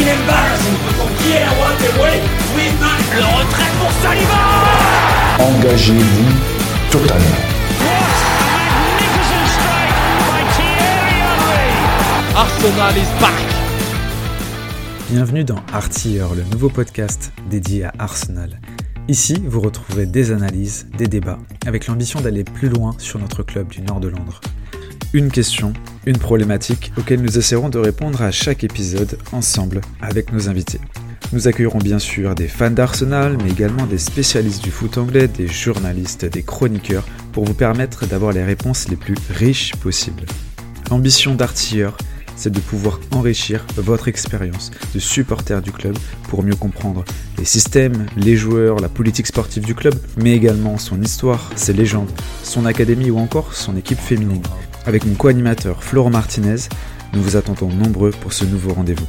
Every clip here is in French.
fucking embarrassing. Yeah, what the way we Le retrait pour Saliba Engagez-vous totalement. Arsenal is back Bienvenue dans Artiller, le nouveau podcast dédié à Arsenal. Ici, vous retrouverez des analyses, des débats, avec l'ambition d'aller plus loin sur notre club du nord de Londres. Une question, une problématique auxquelles nous essaierons de répondre à chaque épisode ensemble avec nos invités. Nous accueillerons bien sûr des fans d'Arsenal, mais également des spécialistes du foot anglais, des journalistes, des chroniqueurs, pour vous permettre d'avoir les réponses les plus riches possibles. L'ambition d'Artilleur, c'est de pouvoir enrichir votre expérience de supporter du club pour mieux comprendre les systèmes, les joueurs, la politique sportive du club, mais également son histoire, ses légendes, son académie ou encore son équipe féminine. Avec mon co-animateur Florent Martinez, nous vous attendons nombreux pour ce nouveau rendez-vous.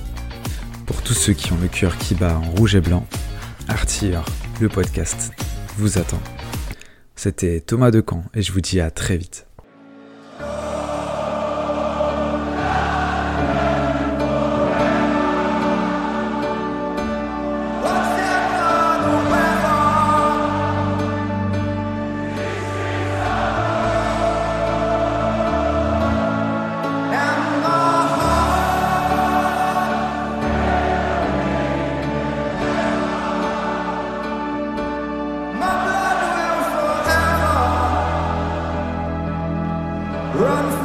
Pour tous ceux qui ont le cœur qui bat en rouge et blanc, Artilleur, le podcast, vous attend. C'était Thomas Decamp et je vous dis à très vite. Run